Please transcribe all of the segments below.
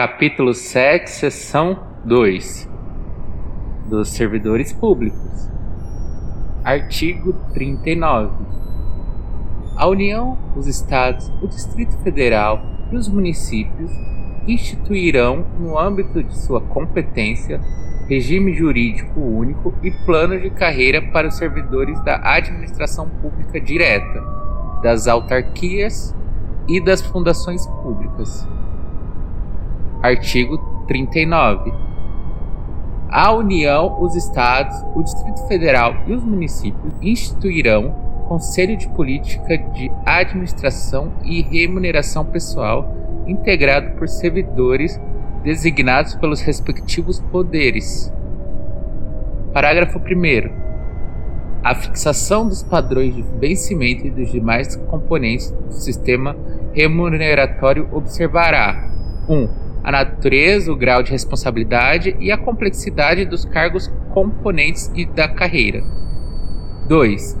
Capítulo 7, Seção 2 dos Servidores Públicos. Artigo 39. A União, os Estados, o Distrito Federal e os municípios instituirão, no âmbito de sua competência, regime jurídico único e plano de carreira para os servidores da administração pública direta, das autarquias e das fundações públicas. Artigo 39. A União, os Estados, o Distrito Federal e os municípios instituirão Conselho de Política de Administração e Remuneração Pessoal integrado por servidores designados pelos respectivos poderes. Parágrafo 1. A fixação dos padrões de vencimento e dos demais componentes do sistema remuneratório observará 1. Um, a natureza, o grau de responsabilidade e a complexidade dos cargos componentes e da carreira. 2.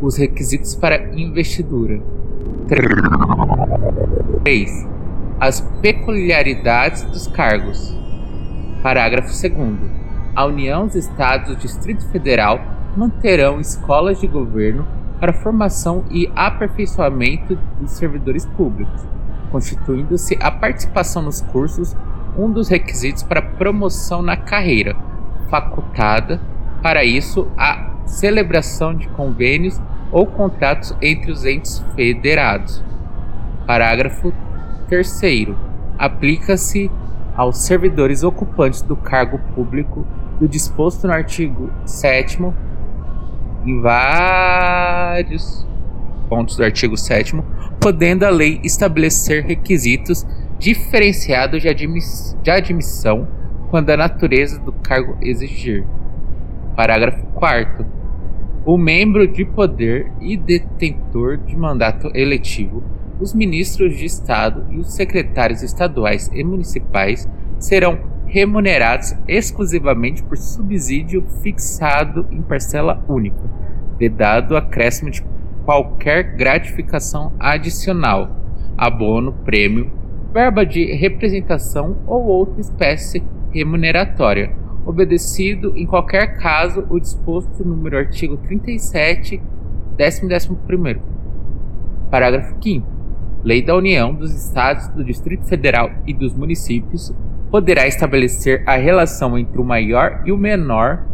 Os requisitos para investidura. 3 as peculiaridades dos cargos. Parágrafo 2. A União, os Estados e o Distrito Federal manterão escolas de governo para formação e aperfeiçoamento dos servidores públicos, constituindo-se a participação nos cursos um dos requisitos para promoção na carreira, facultada para isso a celebração de convênios ou contratos entre os entes federados. Parágrafo Terceiro, aplica-se aos servidores ocupantes do cargo público do disposto no artigo 7 em vários pontos do artigo 7 podendo a lei estabelecer requisitos diferenciados de, admiss de admissão quando a natureza do cargo exigir. Parágrafo 4 o membro de poder e detentor de mandato eletivo os ministros de Estado e os secretários estaduais e municipais serão remunerados exclusivamente por subsídio fixado em parcela única, vedado acréscimo de qualquer gratificação adicional, abono, prêmio, verba de representação ou outra espécie remuneratória, obedecido em qualquer caso o disposto no número artigo 37, 10 11 Parágrafo 5 Lei da União, dos Estados, do Distrito Federal e dos municípios poderá estabelecer a relação entre o maior e o menor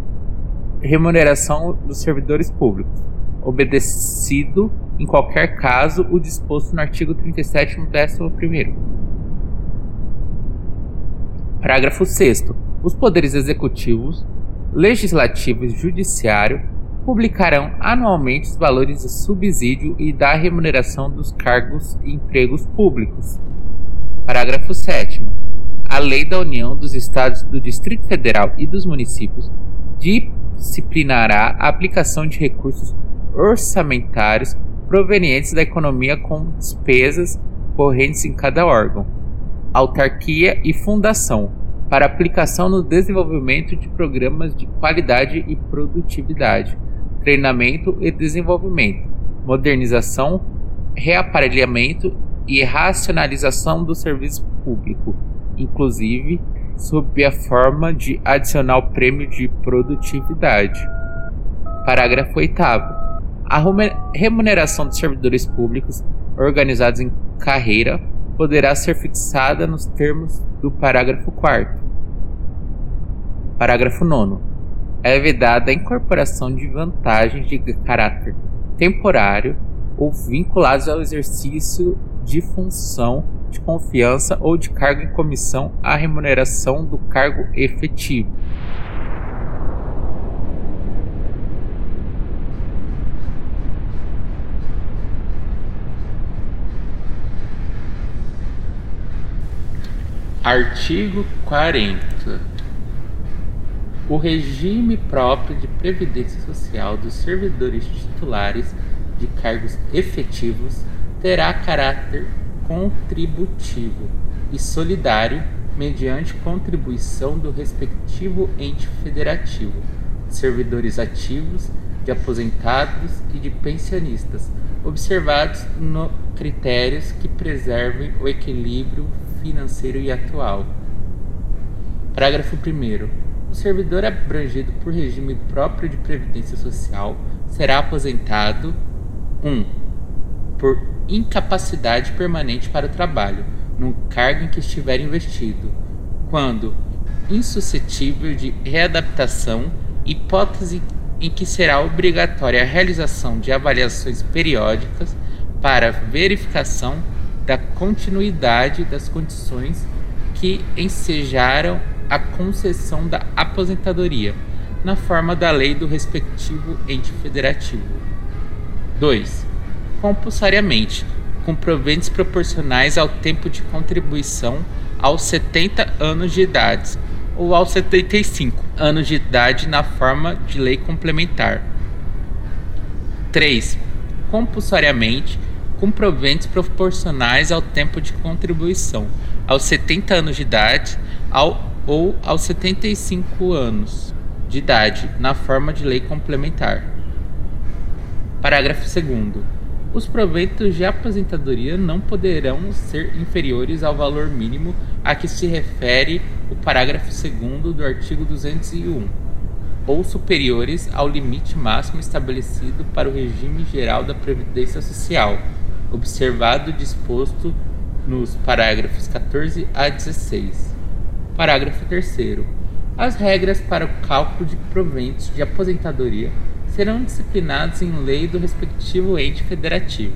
remuneração dos servidores públicos, obedecido, em qualquer caso, o disposto no artigo 37, 11. Parágrafo 6. Os poderes executivos, legislativo e judiciário publicarão anualmente os valores do subsídio e da remuneração dos cargos e empregos públicos. Parágrafo 7. A Lei da União dos Estados do Distrito Federal e dos Municípios disciplinará a aplicação de recursos orçamentários provenientes da economia com despesas correntes em cada órgão, autarquia e fundação, para aplicação no desenvolvimento de programas de qualidade e produtividade treinamento e desenvolvimento, modernização, reaparelhamento e racionalização do serviço público, inclusive sob a forma de adicional prêmio de produtividade. Parágrafo 8. A remuneração dos servidores públicos organizados em carreira poderá ser fixada nos termos do parágrafo 4. Parágrafo 9 é vedada a incorporação de vantagens de caráter temporário ou vinculados ao exercício de função de confiança ou de cargo em comissão à remuneração do cargo efetivo. Artigo 40 o regime próprio de previdência social dos servidores titulares de cargos efetivos terá caráter contributivo e solidário mediante contribuição do respectivo ente federativo, de servidores ativos, de aposentados e de pensionistas, observados no critérios que preservem o equilíbrio financeiro e atual. Parágrafo 1. O servidor abrangido por regime próprio de previdência social será aposentado 1. Um, por incapacidade permanente para o trabalho, no cargo em que estiver investido, quando insuscetível de readaptação, hipótese em que será obrigatória a realização de avaliações periódicas para verificação da continuidade das condições que ensejaram a concessão da aposentadoria, na forma da lei do respectivo ente federativo. 2. Compulsoriamente, com proventos proporcionais ao tempo de contribuição aos 70 anos de idade ou aos 75 anos de idade na forma de lei complementar. 3. Compulsoriamente, com proventos proporcionais ao tempo de contribuição, aos 70 anos de idade ao, ou aos 75 anos de idade, na forma de lei complementar. Parágrafo 2 os proventos de aposentadoria não poderão ser inferiores ao valor mínimo a que se refere o parágrafo 2 do artigo 201, ou superiores ao limite máximo estabelecido para o regime geral da Previdência Social, observado disposto nos parágrafos 14 a 16. Parágrafo 3. As regras para o cálculo de proventos de aposentadoria serão disciplinados em lei do respectivo ente federativo.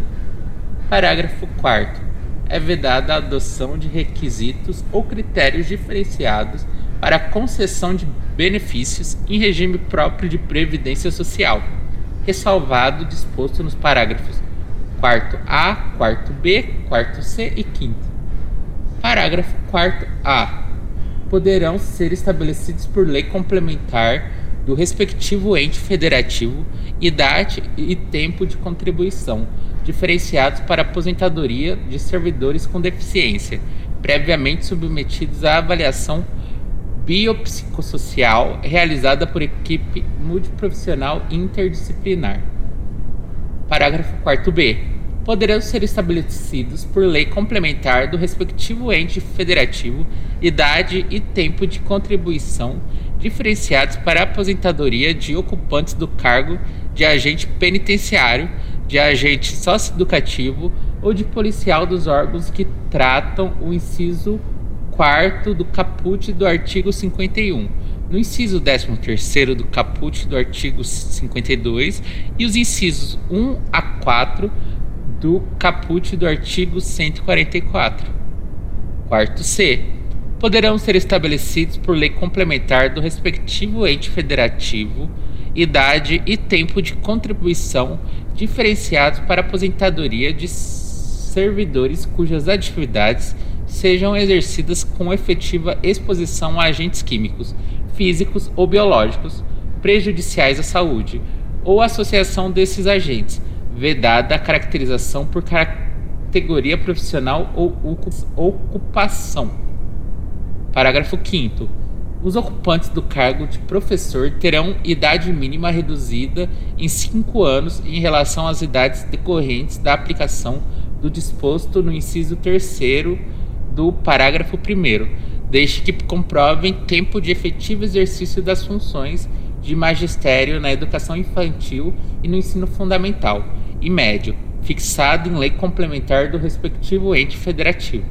Parágrafo 4. É vedada a adoção de requisitos ou critérios diferenciados para a concessão de benefícios em regime próprio de previdência social, ressalvado disposto nos parágrafos 4 A, 4 B, 4 C e 5. Parágrafo 4 A. Poderão ser estabelecidos por lei complementar do respectivo ente federativo, idade e tempo de contribuição, diferenciados para aposentadoria de servidores com deficiência, previamente submetidos à avaliação biopsicossocial realizada por equipe multiprofissional interdisciplinar. Parágrafo 4b. Poderão ser estabelecidos por lei complementar do respectivo ente federativo idade e tempo de contribuição diferenciados para a aposentadoria de ocupantes do cargo de agente penitenciário, de agente socioeducativo ou de policial dos órgãos que tratam o inciso 4 do caput do artigo 51, no inciso 13 do caput do artigo 52 e os incisos 1 a 4 do caput do artigo 144. Quarto C poderão ser estabelecidos por lei complementar do respectivo ente federativo, idade e tempo de contribuição diferenciados para aposentadoria de servidores cujas atividades sejam exercidas com efetiva exposição a agentes químicos, físicos ou biológicos prejudiciais à saúde, ou associação desses agentes, vedada a caracterização por categoria profissional ou ocupação. Parágrafo 5. Os ocupantes do cargo de professor terão idade mínima reduzida em 5 anos em relação às idades decorrentes da aplicação do disposto no inciso 3 do parágrafo 1, desde que comprovem tempo de efetivo exercício das funções de magistério na educação infantil e no ensino fundamental e médio, fixado em lei complementar do respectivo ente federativo.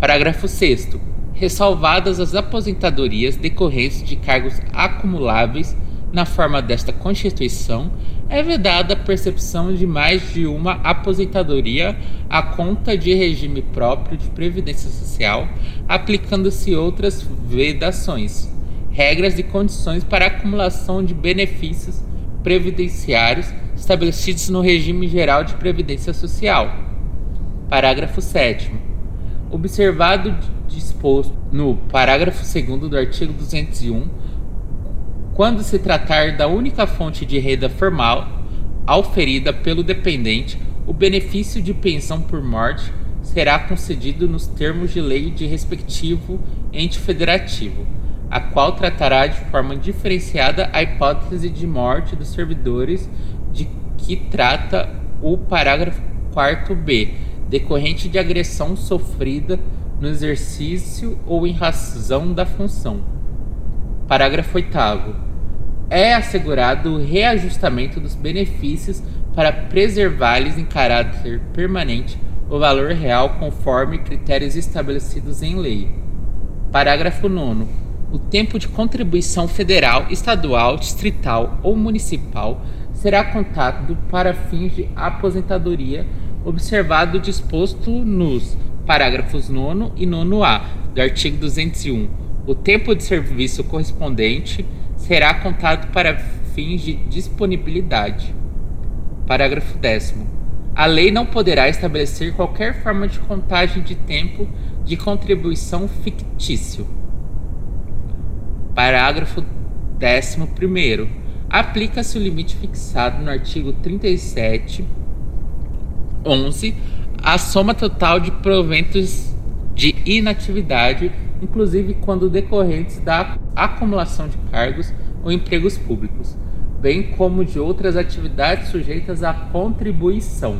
Parágrafo 6. Ressalvadas as aposentadorias decorrentes de cargos acumuláveis na forma desta Constituição, é vedada a percepção de mais de uma aposentadoria à conta de regime próprio de previdência social, aplicando-se outras vedações, regras e condições para acumulação de benefícios previdenciários estabelecidos no regime geral de previdência social. Parágrafo 7 observado disposto no parágrafo 2 do artigo 201, quando se tratar da única fonte de renda formal auferida pelo dependente, o benefício de pensão por morte será concedido nos termos de lei de respectivo ente federativo, a qual tratará de forma diferenciada a hipótese de morte dos servidores de que trata o parágrafo 4b decorrente de agressão sofrida no exercício ou em razão da função. Parágrafo 8. É assegurado o reajustamento dos benefícios para preservar-lhes em caráter permanente o valor real conforme critérios estabelecidos em lei. Parágrafo 9. O tempo de contribuição federal, estadual, distrital ou municipal será contado para fins de aposentadoria, observado o disposto nos parágrafos 9 e 9A do artigo 201. O tempo de serviço correspondente será contado para fins de disponibilidade. Parágrafo 10. A lei não poderá estabelecer qualquer forma de contagem de tempo de contribuição fictício. Parágrafo 11. Aplica-se o limite fixado no artigo 37, 11, à soma total de proventos de inatividade, inclusive quando decorrentes da acumulação de cargos ou empregos públicos bem como de outras atividades sujeitas à contribuição.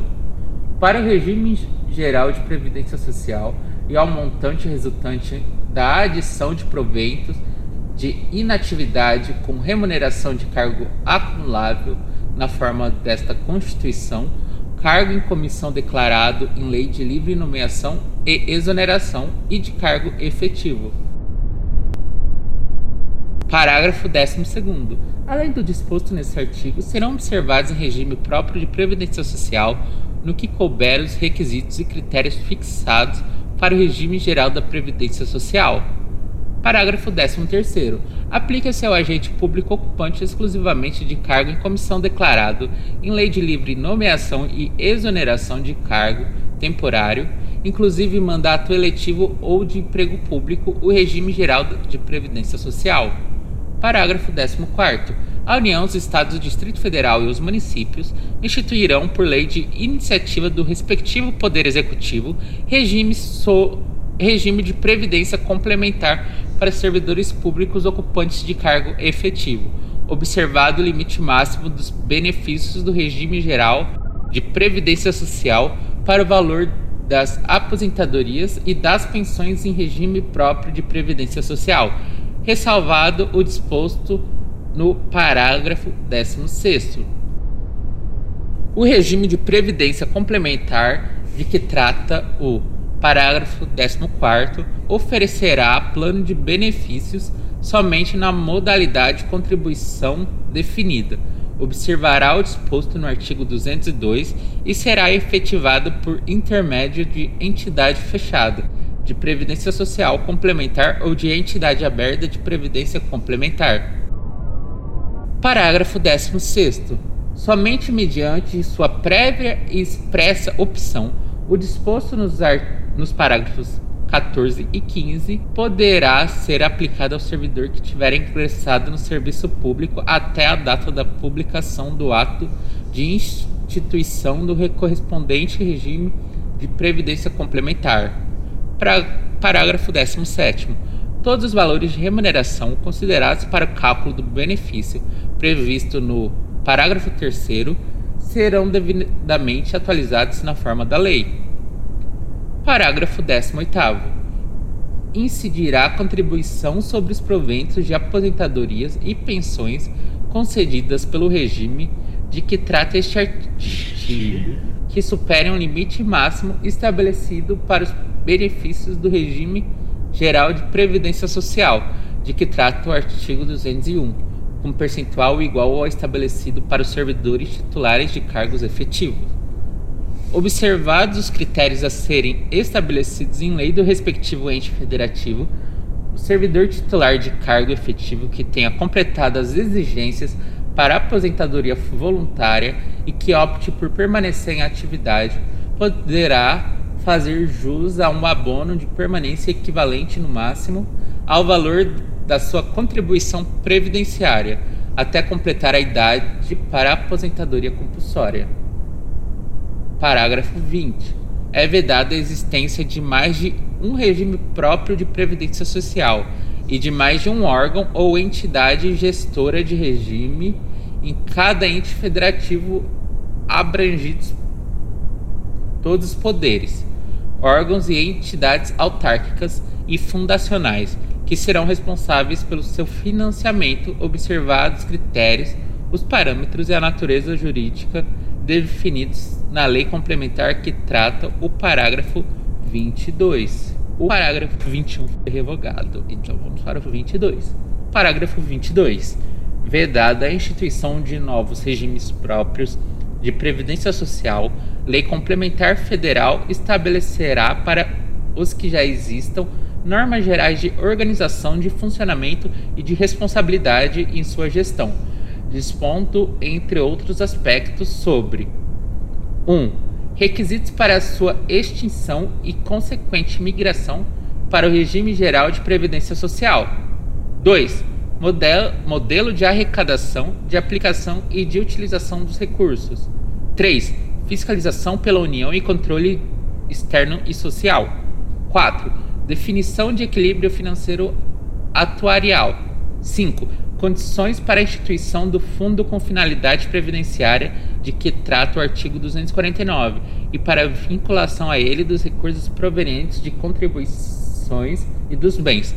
Para o regime geral de previdência social e ao montante resultante da adição de proventos de inatividade com remuneração de cargo acumulável na forma desta Constituição, cargo em comissão declarado em lei de livre nomeação e exoneração e de cargo efetivo. Parágrafo 12 Além do disposto nesse artigo, serão observados em regime próprio de previdência social no que couber os requisitos e critérios fixados para o regime geral da previdência social. Parágrafo 13 Aplica-se ao agente público ocupante exclusivamente de cargo em comissão declarado em lei de livre nomeação e exoneração de cargo temporário, inclusive mandato eletivo ou de emprego público, o regime geral de previdência social. Parágrafo 14. A União, os Estados, o Distrito Federal e os municípios instituirão, por lei de iniciativa do respectivo Poder Executivo, regime, so, regime de previdência complementar para servidores públicos ocupantes de cargo efetivo, observado o limite máximo dos benefícios do regime geral de previdência social para o valor das aposentadorias e das pensões em regime próprio de previdência social ressalvado o disposto no parágrafo 16. O regime de previdência complementar de que trata o parágrafo 14 oferecerá plano de benefícios somente na modalidade de contribuição definida. Observará o disposto no artigo 202 e será efetivado por intermédio de entidade fechada, de previdência social complementar ou de entidade aberta de previdência complementar. Parágrafo 16. Somente mediante sua prévia e expressa opção, o disposto nos, nos parágrafos 14 e 15 poderá ser aplicado ao servidor que tiver ingressado no serviço público até a data da publicação do ato de instituição do correspondente regime de previdência complementar Parágrafo 17. Todos os valores de remuneração considerados para o cálculo do benefício previsto no parágrafo 3 serão devidamente atualizados na forma da lei. Parágrafo 18. Incidirá a contribuição sobre os proventos de aposentadorias e pensões concedidas pelo regime de que trata este artigo, que superem o limite máximo estabelecido para os benefícios do regime geral de previdência social, de que trata o artigo 201, com percentual igual ao estabelecido para os servidores titulares de cargos efetivos. Observados os critérios a serem estabelecidos em lei do respectivo ente federativo, o servidor titular de cargo efetivo que tenha completado as exigências para aposentadoria voluntária e que opte por permanecer em atividade poderá fazer jus a um abono de permanência equivalente no máximo ao valor da sua contribuição previdenciária até completar a idade para a aposentadoria compulsória. Parágrafo 20. É vedada a existência de mais de um regime próprio de previdência social e de mais de um órgão ou entidade gestora de regime em cada ente federativo abrangidos todos os poderes, órgãos e entidades autárquicas e fundacionais que serão responsáveis pelo seu financiamento, observados os critérios, os parâmetros e a natureza jurídica definidos na lei complementar que trata o parágrafo 22. O parágrafo 21 foi revogado, então vamos para o 22. Parágrafo 22. Vedada a instituição de novos regimes próprios de previdência social, lei complementar federal estabelecerá para os que já existam normas gerais de organização, de funcionamento e de responsabilidade em sua gestão, dispondo, entre outros aspectos, sobre 1. Um, requisitos para sua extinção e consequente migração para o regime geral de previdência social. 2. Modelo, modelo de arrecadação, de aplicação e de utilização dos recursos. 3. Fiscalização pela União e controle externo e social. 4 Definição de equilíbrio financeiro atuarial. 5. Condições para a instituição do fundo com finalidade previdenciária de que trata o artigo 249 e para a vinculação a ele dos recursos provenientes de contribuições e dos bens,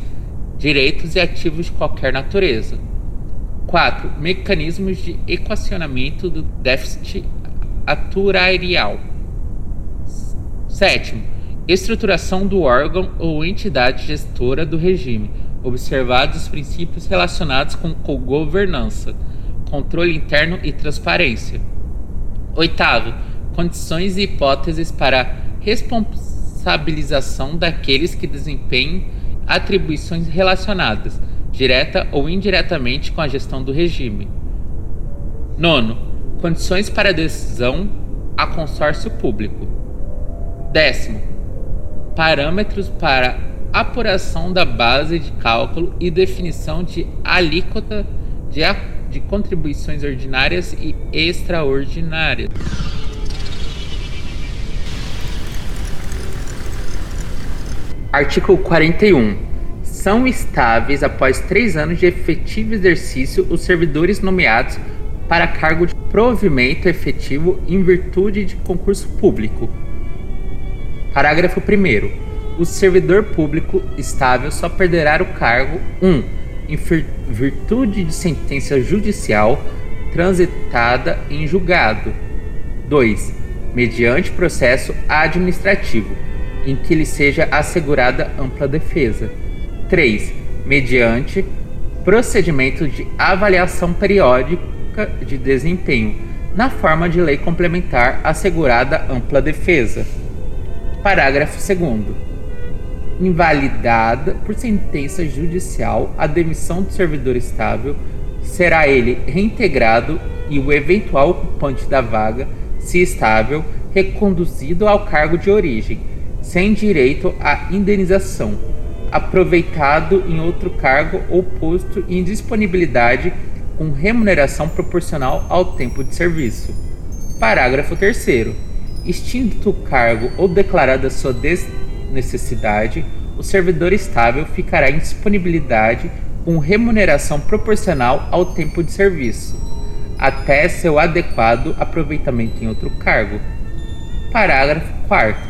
direitos e ativos de qualquer natureza. 4. Mecanismos de equacionamento do déficit atuarial. 7 Estruturação do órgão ou entidade gestora do regime, observados os princípios relacionados com governança, controle interno e transparência. Oitavo, condições e hipóteses para responsabilização daqueles que desempenhem atribuições relacionadas, direta ou indiretamente, com a gestão do regime. Nono, condições para adesão a consórcio público. Décimo, parâmetros para apuração da base de cálculo e definição de alíquota de, de contribuições ordinárias e extraordinárias. Artigo 41. São estáveis após três anos de efetivo exercício os servidores nomeados para cargo de provimento efetivo em virtude de concurso público Parágrafo 1. O servidor público estável só perderá o cargo 1. Um, em virtude de sentença judicial transitada em julgado. 2. Mediante processo administrativo, em que lhe seja assegurada ampla defesa. 3. Mediante procedimento de avaliação periódica de desempenho, na forma de lei complementar assegurada ampla defesa. Parágrafo 2. Invalidada por sentença judicial a demissão do servidor estável, será ele reintegrado e o eventual ocupante da vaga, se estável, reconduzido ao cargo de origem, sem direito à indenização, aproveitado em outro cargo ou posto em disponibilidade com remuneração proporcional ao tempo de serviço. Parágrafo 3 Extinto o cargo ou declarada sua desnecessidade, o servidor estável ficará em disponibilidade com remuneração proporcional ao tempo de serviço, até seu adequado aproveitamento em outro cargo. Parágrafo 4.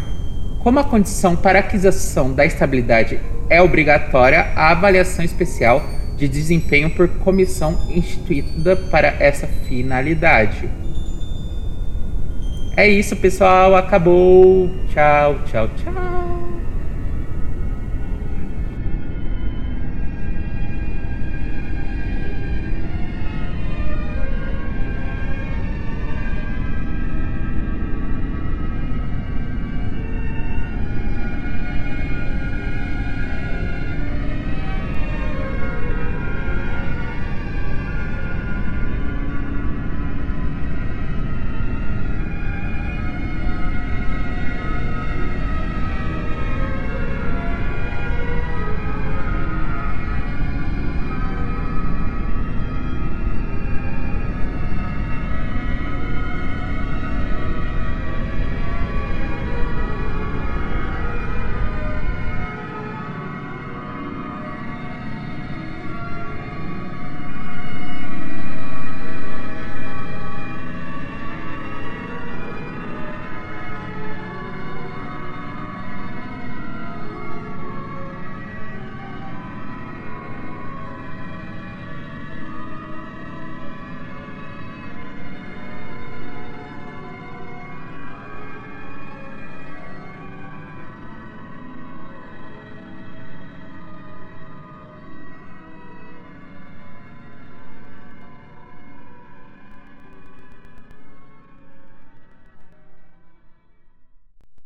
Como a condição para aquisição da estabilidade é obrigatória a avaliação especial de desempenho por comissão instituída para essa finalidade. É isso, pessoal. Acabou. Tchau, tchau, tchau.